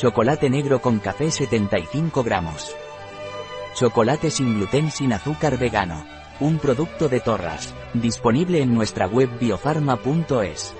Chocolate negro con café 75 gramos. Chocolate sin gluten sin azúcar vegano. Un producto de Torras. Disponible en nuestra web biofarma.es.